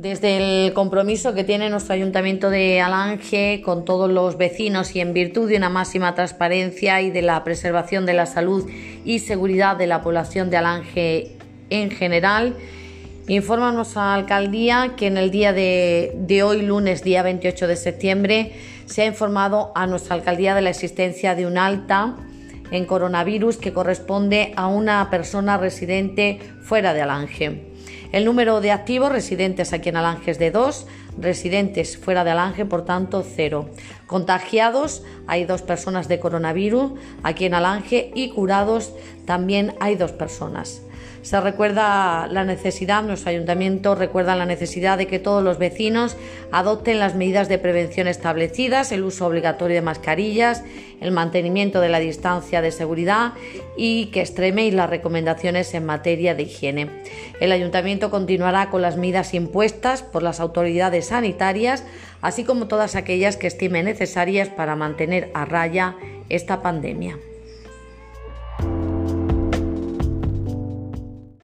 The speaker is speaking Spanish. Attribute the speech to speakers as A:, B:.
A: Desde el compromiso que tiene nuestro ayuntamiento de Alange con todos los vecinos y en virtud de una máxima transparencia y de la preservación de la salud y seguridad de la población de Alange en general, informa nuestra alcaldía que en el día de, de hoy, lunes, día 28 de septiembre, se ha informado a nuestra alcaldía de la existencia de un alta en coronavirus que corresponde a una persona residente fuera de Alange. El número de activos residentes aquí en Alange es de 2, residentes fuera de Alange, por tanto, 0. Contagiados, hay dos personas de coronavirus aquí en Alange y curados también hay dos personas. Se recuerda la necesidad, nuestro ayuntamiento recuerda la necesidad de que todos los vecinos adopten las medidas de prevención establecidas, el uso obligatorio de mascarillas, el mantenimiento de la distancia de seguridad y que extreméis las recomendaciones en materia de higiene. El ayuntamiento continuará con las medidas impuestas por las autoridades sanitarias, así como todas aquellas que estime necesarias para mantener a raya esta pandemia.